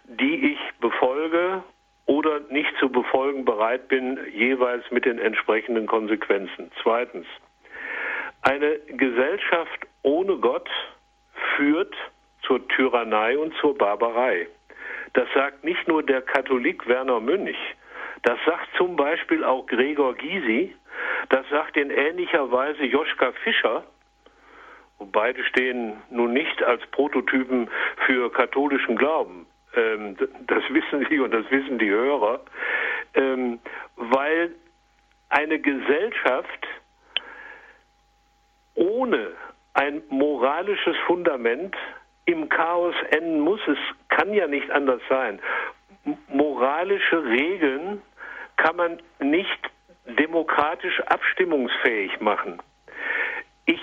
die ich befolge oder nicht zu befolgen bereit bin, jeweils mit den entsprechenden Konsequenzen. Zweitens, eine Gesellschaft ohne Gott führt zur Tyrannei und zur Barbarei. Das sagt nicht nur der Katholik Werner Münch, das sagt zum Beispiel auch Gregor Gysi, das sagt in ähnlicher Weise Joschka Fischer, beide stehen nun nicht als Prototypen für katholischen Glauben. Ähm, das wissen Sie und das wissen die Hörer, ähm, weil eine Gesellschaft ohne ein moralisches Fundament im Chaos enden muss. Es kann ja nicht anders sein. Moral moralische Regeln kann man nicht demokratisch abstimmungsfähig machen. Ich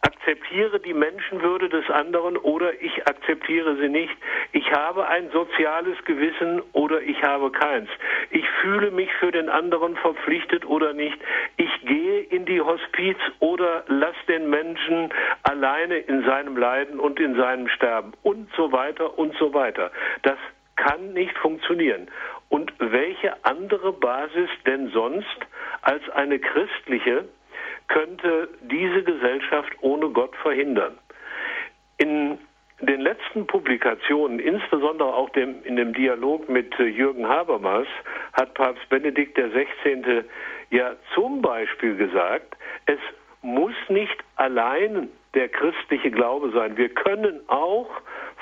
akzeptiere die Menschenwürde des anderen oder ich akzeptiere sie nicht. Ich habe ein soziales Gewissen oder ich habe keins. Ich fühle mich für den anderen verpflichtet oder nicht. In die Hospiz oder lass den Menschen alleine in seinem Leiden und in seinem Sterben und so weiter und so weiter. Das kann nicht funktionieren. Und welche andere Basis denn sonst als eine christliche, könnte diese Gesellschaft ohne Gott verhindern. In den letzten Publikationen, insbesondere auch dem, in dem Dialog mit äh, Jürgen Habermas, hat Papst Benedikt XVI. Ja zum Beispiel gesagt, es muss nicht allein der christliche Glaube sein. Wir können auch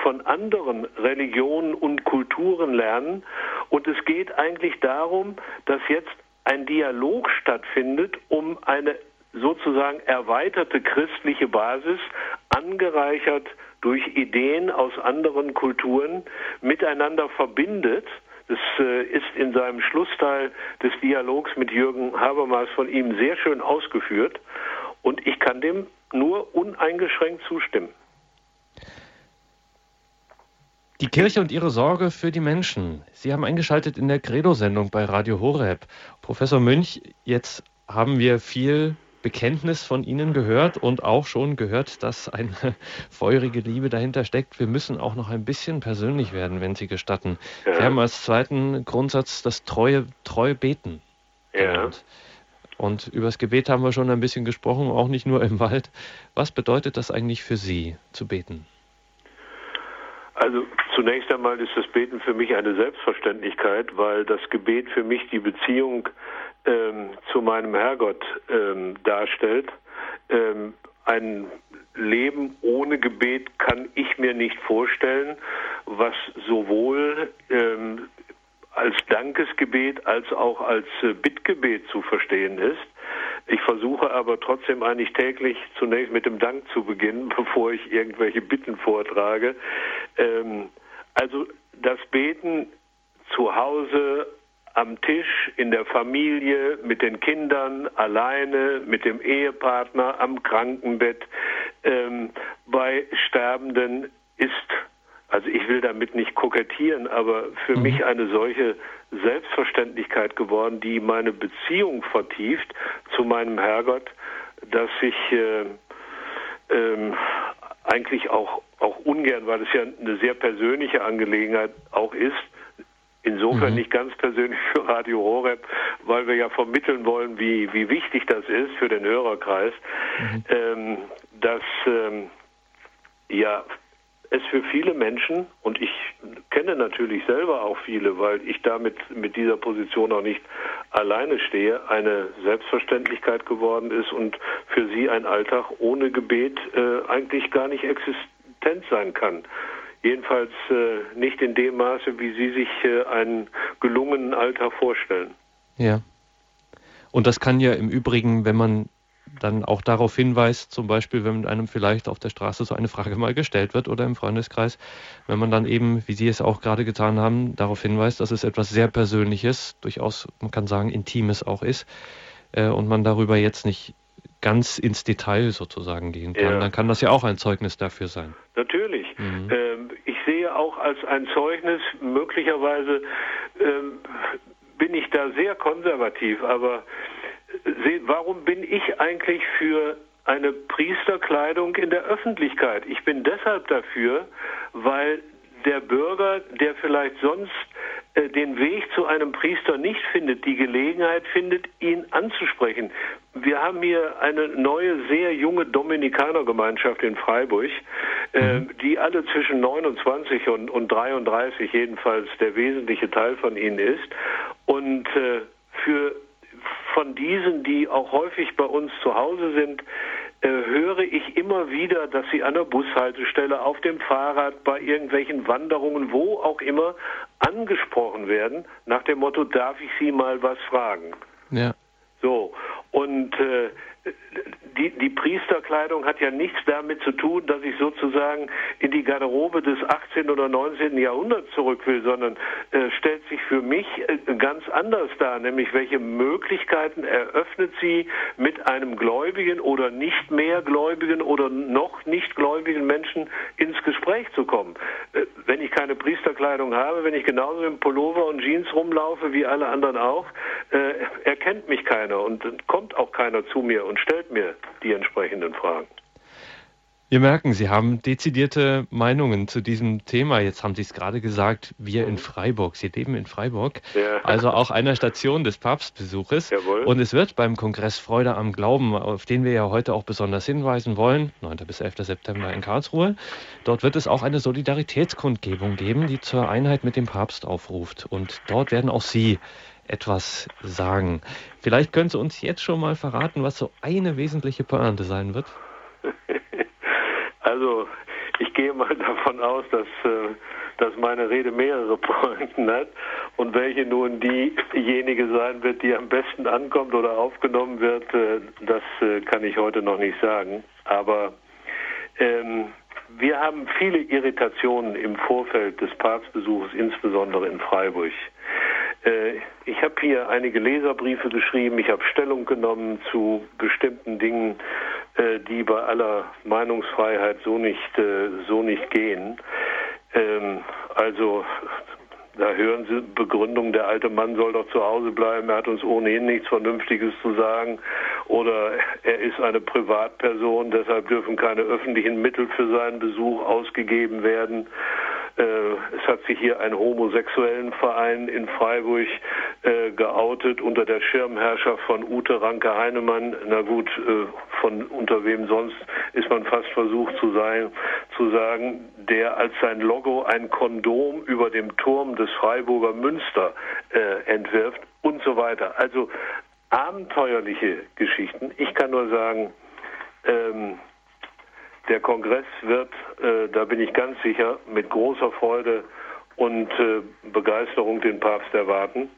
von anderen Religionen und Kulturen lernen. Und es geht eigentlich darum, dass jetzt ein Dialog stattfindet, um eine sozusagen erweiterte christliche Basis, angereichert durch Ideen aus anderen Kulturen, miteinander verbindet. Das äh, ist in seinem Schlussteil des Dialogs mit Jürgen Habermas von ihm sehr schön ausgeführt. Und ich kann dem nur uneingeschränkt zustimmen. Die Kirche und ihre Sorge für die Menschen. Sie haben eingeschaltet in der Credo-Sendung bei Radio Horeb. Professor Münch, jetzt haben wir viel Bekenntnis von Ihnen gehört und auch schon gehört, dass eine feurige Liebe dahinter steckt. Wir müssen auch noch ein bisschen persönlich werden, wenn Sie gestatten. Ja. Sie haben als zweiten Grundsatz das treue, treue Beten. Ja. Und über das Gebet haben wir schon ein bisschen gesprochen, auch nicht nur im Wald. Was bedeutet das eigentlich für Sie, zu beten? Also zunächst einmal ist das Beten für mich eine Selbstverständlichkeit, weil das Gebet für mich die Beziehung ähm, zu meinem Herrgott ähm, darstellt. Ähm, ein Leben ohne Gebet kann ich mir nicht vorstellen, was sowohl ähm, als Dankesgebet als auch als äh, Bittgebet zu verstehen ist. Ich versuche aber trotzdem eigentlich täglich zunächst mit dem Dank zu beginnen, bevor ich irgendwelche Bitten vortrage. Ähm, also das Beten zu Hause am Tisch, in der Familie, mit den Kindern, alleine, mit dem Ehepartner, am Krankenbett, ähm, bei Sterbenden ist, also ich will damit nicht kokettieren, aber für mhm. mich eine solche Selbstverständlichkeit geworden, die meine Beziehung vertieft zu meinem Herrgott, dass ich äh, ähm, eigentlich auch, auch ungern, weil es ja eine sehr persönliche Angelegenheit auch ist, Insofern mhm. nicht ganz persönlich für Radio Horeb, weil wir ja vermitteln wollen, wie, wie wichtig das ist für den Hörerkreis, mhm. ähm, dass ähm, ja es für viele Menschen, und ich kenne natürlich selber auch viele, weil ich damit mit dieser Position auch nicht alleine stehe, eine Selbstverständlichkeit geworden ist und für sie ein Alltag ohne Gebet äh, eigentlich gar nicht existent sein kann. Jedenfalls äh, nicht in dem Maße, wie Sie sich äh, einen gelungenen Alltag vorstellen. Ja. Und das kann ja im Übrigen, wenn man dann auch darauf hinweist, zum Beispiel, wenn einem vielleicht auf der Straße so eine Frage mal gestellt wird oder im Freundeskreis, wenn man dann eben, wie Sie es auch gerade getan haben, darauf hinweist, dass es etwas sehr Persönliches, durchaus, man kann sagen, Intimes auch ist äh, und man darüber jetzt nicht ganz ins Detail sozusagen gehen kann, ja. dann kann das ja auch ein Zeugnis dafür sein. Natürlich. Mhm. Ähm, ich sehe auch als ein Zeugnis, möglicherweise ähm, bin ich da sehr konservativ, aber äh, warum bin ich eigentlich für eine Priesterkleidung in der Öffentlichkeit? Ich bin deshalb dafür, weil der Bürger, der vielleicht sonst äh, den Weg zu einem Priester nicht findet, die Gelegenheit findet, ihn anzusprechen. Wir haben hier eine neue, sehr junge Dominikanergemeinschaft in Freiburg, äh, mhm. die alle zwischen 29 und, und 33 jedenfalls der wesentliche Teil von ihnen ist. Und äh, für von diesen, die auch häufig bei uns zu Hause sind, äh, höre ich immer wieder, dass sie an der Bushaltestelle, auf dem Fahrrad, bei irgendwelchen Wanderungen, wo auch immer, angesprochen werden, nach dem Motto, darf ich Sie mal was fragen? Ja. So, und äh, die, die Priesterkleidung hat ja nichts damit zu tun, dass ich sozusagen in die Garderobe des 18. oder 19. Jahrhunderts zurück will, sondern äh, stellt sich für mich äh, ganz anders dar, nämlich welche Möglichkeiten eröffnet sie mit einem gläubigen oder nicht mehr gläubigen oder noch nicht gläubigen Menschen ins Gespräch zu kommen. Äh, wenn ich keine Priesterkleidung habe, wenn ich genauso im Pullover und Jeans rumlaufe wie alle anderen auch, äh, erkennt mich keiner und kommt auch keiner zu mir und stellt mir die entsprechenden Fragen. Wir merken, Sie haben dezidierte Meinungen zu diesem Thema. Jetzt haben Sie es gerade gesagt, wir in Freiburg. Sie leben in Freiburg, ja. also auch einer Station des Papstbesuches. Jawohl. Und es wird beim Kongress Freude am Glauben, auf den wir ja heute auch besonders hinweisen wollen, 9. bis 11. September in Karlsruhe, dort wird es auch eine Solidaritätskundgebung geben, die zur Einheit mit dem Papst aufruft. Und dort werden auch Sie etwas sagen. Vielleicht können Sie uns jetzt schon mal verraten, was so eine wesentliche Pointe sein wird. Also ich gehe mal davon aus, dass, äh, dass meine Rede mehrere Pointen hat und welche nun diejenige sein wird, die am besten ankommt oder aufgenommen wird, äh, das äh, kann ich heute noch nicht sagen. Aber ähm, wir haben viele Irritationen im Vorfeld des Papstbesuches, insbesondere in Freiburg. Äh, ich habe hier einige Leserbriefe geschrieben, ich habe Stellung genommen zu bestimmten Dingen, äh, die bei aller Meinungsfreiheit so nicht, äh, so nicht gehen. Ähm, also da hören Sie Begründung, der alte Mann soll doch zu Hause bleiben, er hat uns ohnehin nichts Vernünftiges zu sagen. Oder er ist eine Privatperson, deshalb dürfen keine öffentlichen Mittel für seinen Besuch ausgegeben werden. Äh, es hat sich hier ein homosexuellen Verein in Freiburg äh, geoutet unter der Schirmherrschaft von Ute Ranke Heinemann. Na gut, äh, von unter wem sonst ist man fast versucht zu sein, zu sagen, der als sein Logo ein Kondom über dem Turm des Freiburger Münster entwirft und so weiter. Also abenteuerliche Geschichten. Ich kann nur sagen, ähm, der Kongress wird, äh, da bin ich ganz sicher, mit großer Freude und äh, Begeisterung den Papst erwarten.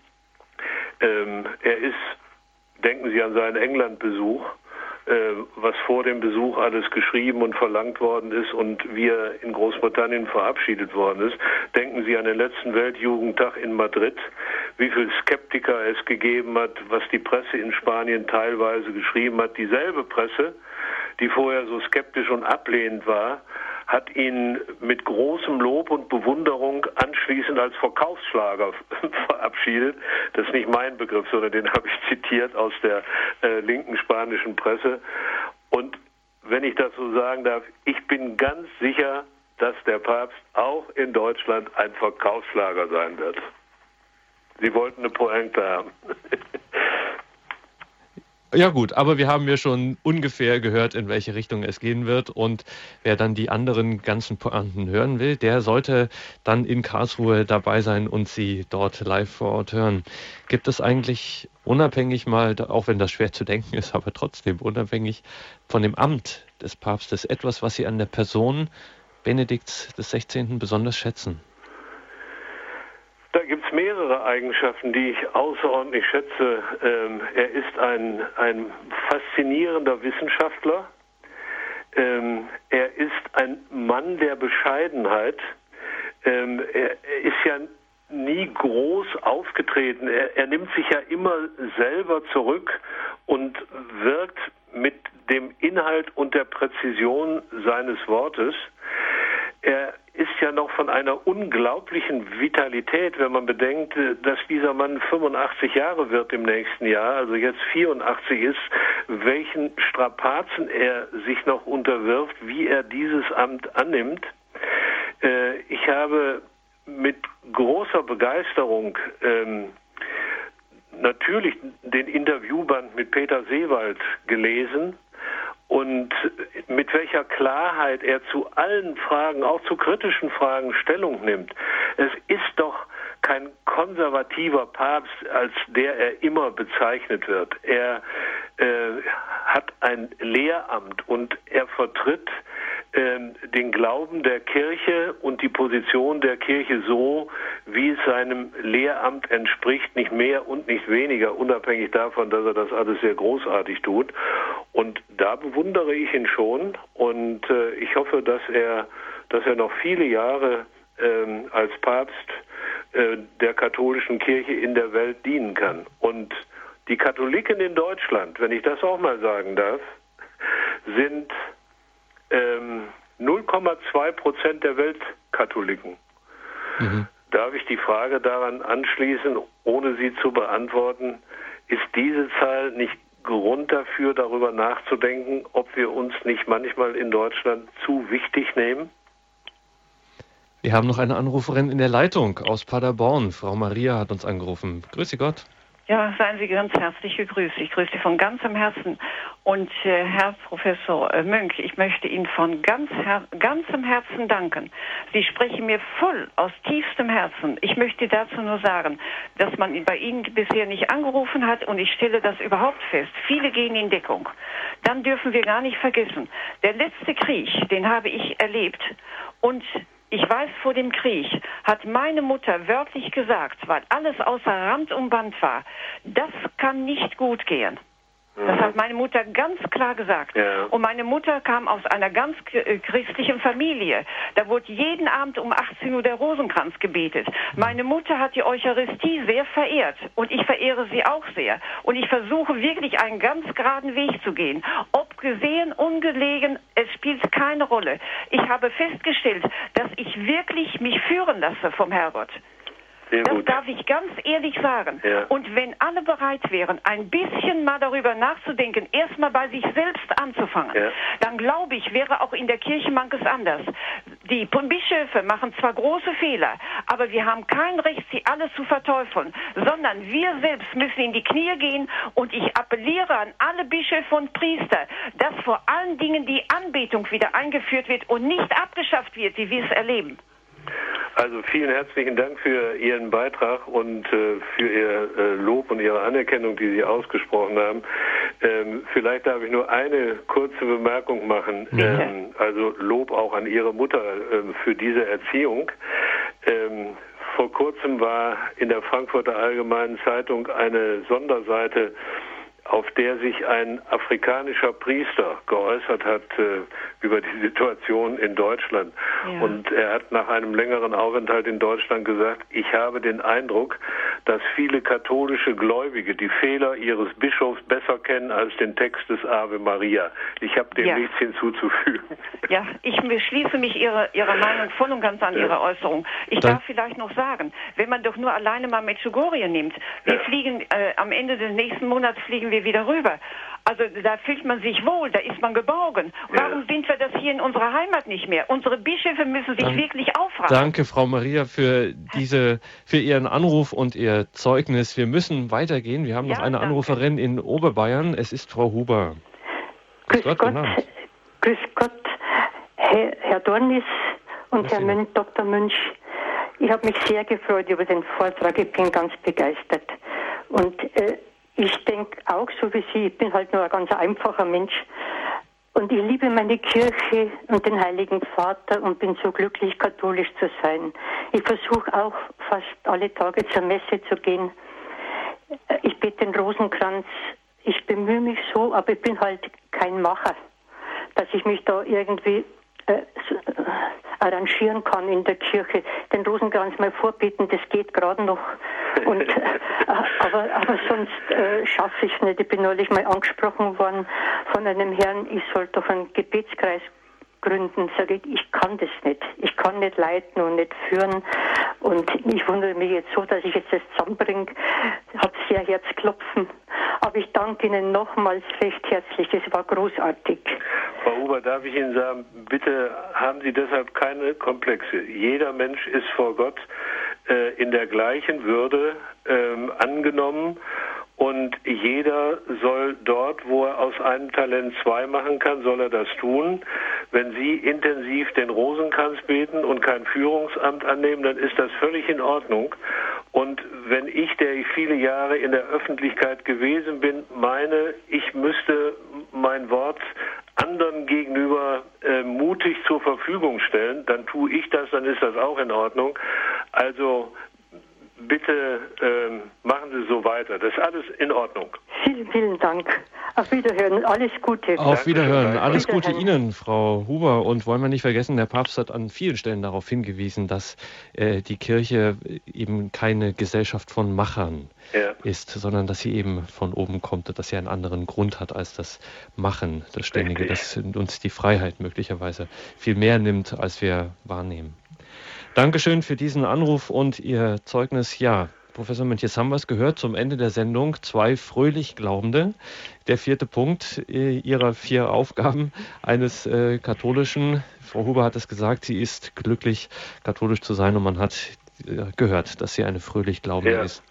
Ähm, er ist, denken Sie an seinen Englandbesuch, äh, was vor dem Besuch alles geschrieben und verlangt worden ist und wie er in Großbritannien verabschiedet worden ist. Denken Sie an den letzten Weltjugendtag in Madrid, wie viel Skeptiker es gegeben hat, was die Presse in Spanien teilweise geschrieben hat. Dieselbe Presse, die vorher so skeptisch und ablehnend war, hat ihn mit großem Lob und Bewunderung anschließend als Verkaufsschlager verabschiedet. Das ist nicht mein Begriff, sondern den habe ich zitiert aus der äh, linken spanischen Presse. Und wenn ich das so sagen darf, ich bin ganz sicher, dass der Papst auch in Deutschland ein Verkaufsschlager sein wird. Sie wollten eine Pointe haben. Ja gut, aber wir haben ja schon ungefähr gehört, in welche Richtung es gehen wird. Und wer dann die anderen ganzen Pointen hören will, der sollte dann in Karlsruhe dabei sein und sie dort live vor Ort hören. Gibt es eigentlich unabhängig mal, auch wenn das schwer zu denken ist, aber trotzdem unabhängig von dem Amt des Papstes etwas, was Sie an der Person Benedikts des 16. besonders schätzen? Da gibt es mehrere Eigenschaften, die ich außerordentlich schätze. Ähm, er ist ein, ein faszinierender Wissenschaftler. Ähm, er ist ein Mann der Bescheidenheit. Ähm, er, er, ist ja nie groß aufgetreten. Er, er nimmt sich ja immer selber zurück und wirkt mit dem Inhalt und der Präzision seines Wortes. Er ist ja noch von einer unglaublichen Vitalität, wenn man bedenkt, dass dieser Mann 85 Jahre wird im nächsten Jahr, also jetzt 84 ist, welchen Strapazen er sich noch unterwirft, wie er dieses Amt annimmt. Äh, ich habe mit großer Begeisterung ähm, natürlich den Interviewband mit Peter Seewald gelesen und mit welcher Klarheit er zu allen Fragen, auch zu kritischen Fragen Stellung nimmt. Es ist doch kein konservativer Papst, als der er immer bezeichnet wird. Er äh, hat ein Lehramt und er vertritt ähm, den Glauben der Kirche und die Position der Kirche so, wie es seinem Lehramt entspricht, nicht mehr und nicht weniger, unabhängig davon, dass er das alles sehr großartig tut. Und da bewundere ich ihn schon und äh, ich hoffe, dass er, dass er noch viele Jahre ähm, als Papst äh, der katholischen Kirche in der Welt dienen kann. Und die Katholiken in Deutschland, wenn ich das auch mal sagen darf, sind ähm, 0,2 Prozent der Weltkatholiken. Mhm. Darf ich die Frage daran anschließen, ohne sie zu beantworten, ist diese Zahl nicht Grund dafür, darüber nachzudenken, ob wir uns nicht manchmal in Deutschland zu wichtig nehmen? Wir haben noch eine Anruferin in der Leitung aus Paderborn. Frau Maria hat uns angerufen. Grüße Gott. Ja, seien Sie ganz herzlich gegrüßt. Ich grüße Sie von ganzem Herzen. Und äh, Herr Professor äh, Mönch, ich möchte Ihnen von ganz her ganzem Herzen danken. Sie sprechen mir voll aus tiefstem Herzen. Ich möchte dazu nur sagen, dass man bei Ihnen bisher nicht angerufen hat und ich stelle das überhaupt fest. Viele gehen in Deckung. Dann dürfen wir gar nicht vergessen, der letzte Krieg, den habe ich erlebt und ich weiß, vor dem Krieg hat meine Mutter wörtlich gesagt, weil alles außer Rand und Band war, das kann nicht gut gehen. Das hat meine Mutter ganz klar gesagt. Ja. Und meine Mutter kam aus einer ganz äh, christlichen Familie. Da wurde jeden Abend um 18 Uhr der Rosenkranz gebetet. Meine Mutter hat die Eucharistie sehr verehrt und ich verehre sie auch sehr. Und ich versuche wirklich einen ganz geraden Weg zu gehen. Ob gesehen, ungelegen, es spielt keine Rolle. Ich habe festgestellt, dass ich wirklich mich führen lasse vom Herrgott. Sehr das gut. darf ich ganz ehrlich sagen. Ja. Und wenn alle bereit wären, ein bisschen mal darüber nachzudenken, erstmal bei sich selbst anzufangen, ja. dann glaube ich, wäre auch in der Kirche manches anders. Die Bischöfe machen zwar große Fehler, aber wir haben kein Recht, sie alle zu verteufeln, sondern wir selbst müssen in die Knie gehen und ich appelliere an alle Bischöfe und Priester, dass vor allen Dingen die Anbetung wieder eingeführt wird und nicht abgeschafft wird, wie wir es erleben. Also vielen herzlichen Dank für Ihren Beitrag und äh, für Ihr äh, Lob und Ihre Anerkennung, die Sie ausgesprochen haben. Ähm, vielleicht darf ich nur eine kurze Bemerkung machen. Ähm, also Lob auch an Ihre Mutter ähm, für diese Erziehung. Ähm, vor kurzem war in der Frankfurter Allgemeinen Zeitung eine Sonderseite auf der sich ein afrikanischer Priester geäußert hat äh, über die Situation in Deutschland. Ja. Und er hat nach einem längeren Aufenthalt in Deutschland gesagt, ich habe den Eindruck, dass viele katholische Gläubige die Fehler ihres Bischofs besser kennen als den Text des Ave Maria. Ich habe dem ja. nichts hinzuzufügen. Ja, ich schließe mich Ihrer, Ihrer Meinung voll und ganz an ja. Ihre Äußerung. Ich Dann darf vielleicht noch sagen, wenn man doch nur alleine mal Medjugorje nimmt, wir fliegen äh, am Ende des nächsten Monats fliegen wir wir wieder rüber. Also da fühlt man sich wohl, da ist man geborgen. Warum ja. sind wir das hier in unserer Heimat nicht mehr? Unsere Bischöfe müssen sich Dank, wirklich aufraffen. Danke, Frau Maria, für diese, für Ihren Anruf und Ihr Zeugnis. Wir müssen weitergehen. Wir haben ja, noch eine danke. Anruferin in Oberbayern. Es ist Frau Huber. Grüß, Grüß Gott, Gott Grüß Gott, Herr, Herr Dornis und Was Herr Mönch, Dr. Münch. Ich habe mich sehr gefreut über den Vortrag. Ich bin ganz begeistert. Und äh, ich denke auch so wie Sie, ich bin halt nur ein ganz einfacher Mensch. Und ich liebe meine Kirche und den Heiligen Vater und bin so glücklich, katholisch zu sein. Ich versuche auch fast alle Tage zur Messe zu gehen. Ich bete den Rosenkranz. Ich bemühe mich so, aber ich bin halt kein Macher, dass ich mich da irgendwie äh, arrangieren kann in der Kirche. Den Rosenkranz mal vorbeten, das geht gerade noch. Und, äh, aber, aber sonst äh, schaffe ich es nicht. Ich bin neulich mal angesprochen worden von einem Herrn, ich soll doch einen Gebetskreis gründen. Sage ich, ich kann das nicht. Ich kann nicht leiten und nicht führen. Und ich wundere mich jetzt so, dass ich jetzt das zusammenbringe. Habe sehr Herzklopfen. Aber ich danke Ihnen nochmals recht herzlich. Das war großartig. Frau Huber, darf ich Ihnen sagen, bitte haben Sie deshalb keine Komplexe. Jeder Mensch ist vor Gott äh, in der gleichen Würde ähm, angenommen und jeder soll dort, wo er aus einem Talent zwei machen kann, soll er das tun. Wenn Sie intensiv den Rosenkranz beten und kein Führungsamt annehmen, dann ist das völlig in Ordnung. Und wenn ich, der ich viele Jahre in der Öffentlichkeit gewesen bin, meine, ich müsste mein Wort anderen gegenüber äh, mutig zur Verfügung stellen, dann tue ich das, dann ist das auch in Ordnung. Also bitte ähm, machen Sie so weiter. Das ist alles in Ordnung. Vielen, vielen Dank. Auf Wiederhören. Alles Gute. Auf Wiederhören. Alles Gute Ihnen, Frau Huber. Und wollen wir nicht vergessen, der Papst hat an vielen Stellen darauf hingewiesen, dass äh, die Kirche eben keine Gesellschaft von Machern ja. ist, sondern dass sie eben von oben kommt, dass sie einen anderen Grund hat als das Machen, das Ständige, Richtig. das uns die Freiheit möglicherweise viel mehr nimmt, als wir wahrnehmen. Dankeschön für diesen Anruf und Ihr Zeugnis. Ja, Professor Mönch, jetzt haben wir es gehört zum Ende der Sendung. Zwei fröhlich Glaubende. Der vierte Punkt äh, Ihrer vier Aufgaben eines äh, katholischen. Frau Huber hat es gesagt, sie ist glücklich, katholisch zu sein und man hat äh, gehört, dass sie eine fröhlich Glaubende ja. ist.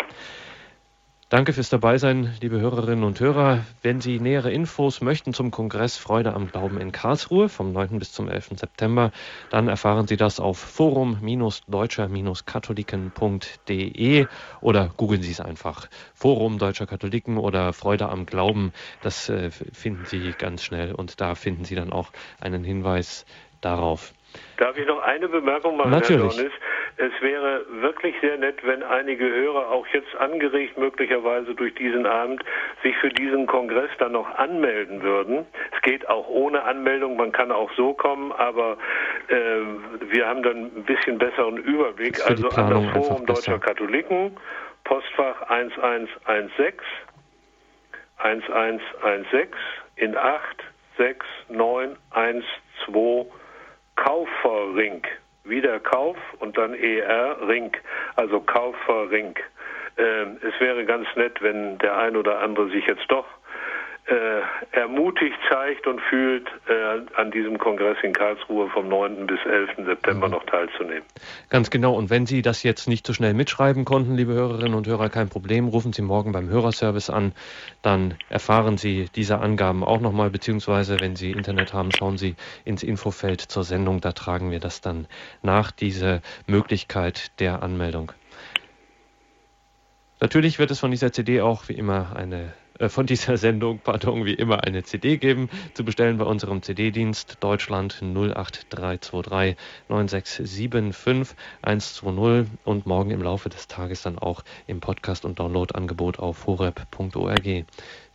Danke fürs Dabeisein, liebe Hörerinnen und Hörer. Wenn Sie nähere Infos möchten zum Kongress Freude am Glauben in Karlsruhe vom 9. bis zum 11. September, dann erfahren Sie das auf forum-deutscher-katholiken.de oder googeln Sie es einfach. Forum Deutscher Katholiken oder Freude am Glauben, das äh, finden Sie ganz schnell und da finden Sie dann auch einen Hinweis darauf. Darf ich noch eine Bemerkung machen, Natürlich. Herr Dornis? Es wäre wirklich sehr nett, wenn einige Hörer auch jetzt angeregt möglicherweise durch diesen Abend sich für diesen Kongress dann noch anmelden würden. Es geht auch ohne Anmeldung, man kann auch so kommen, aber äh, wir haben dann ein bisschen besseren Überblick. Also an das Forum Deutscher Katholiken, Postfach 1116 1116 in 8 6 9 1 2 Kauferring. Wieder Kauf und dann ER Ring, also Kauferring. Ähm, es wäre ganz nett, wenn der ein oder andere sich jetzt doch äh, ermutigt zeigt und fühlt, äh, an diesem Kongress in Karlsruhe vom 9. bis 11. September mhm. noch teilzunehmen. Ganz genau. Und wenn Sie das jetzt nicht so schnell mitschreiben konnten, liebe Hörerinnen und Hörer, kein Problem. Rufen Sie morgen beim Hörerservice an. Dann erfahren Sie diese Angaben auch nochmal, beziehungsweise wenn Sie Internet haben, schauen Sie ins Infofeld zur Sendung. Da tragen wir das dann nach, diese Möglichkeit der Anmeldung. Natürlich wird es von dieser CD auch wie immer eine äh, von dieser Sendung, pardon, wie immer eine CD geben, zu bestellen bei unserem CD-Dienst Deutschland 08323 9675 120 und morgen im Laufe des Tages dann auch im Podcast- und Download-Angebot auf horeb.org.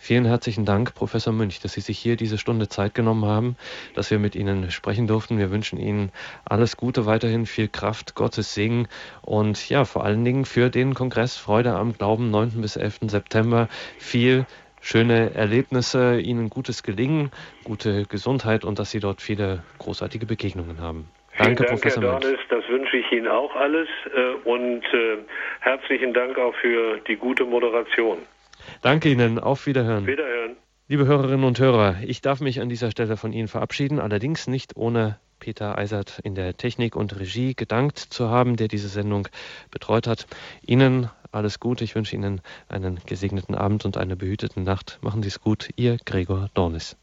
Vielen herzlichen Dank, Professor Münch, dass Sie sich hier diese Stunde Zeit genommen haben, dass wir mit Ihnen sprechen durften. Wir wünschen Ihnen alles Gute weiterhin, viel Kraft, Gottes Segen und ja, vor allen Dingen für den Kongress Freude am Glauben 9. bis 11. September viel schöne Erlebnisse, Ihnen gutes Gelingen, gute Gesundheit und dass Sie dort viele großartige Begegnungen haben. Danke, Dank, Professor Herr Dornis, das wünsche ich Ihnen auch alles äh, und äh, herzlichen Dank auch für die gute Moderation. Danke Ihnen. Auf Wiederhören. Wiederhören. Liebe Hörerinnen und Hörer, ich darf mich an dieser Stelle von Ihnen verabschieden, allerdings nicht ohne Peter Eisert in der Technik und Regie gedankt zu haben, der diese Sendung betreut hat. Ihnen alles Gute. Ich wünsche Ihnen einen gesegneten Abend und eine behütete Nacht. Machen Sie es gut. Ihr Gregor Dornis.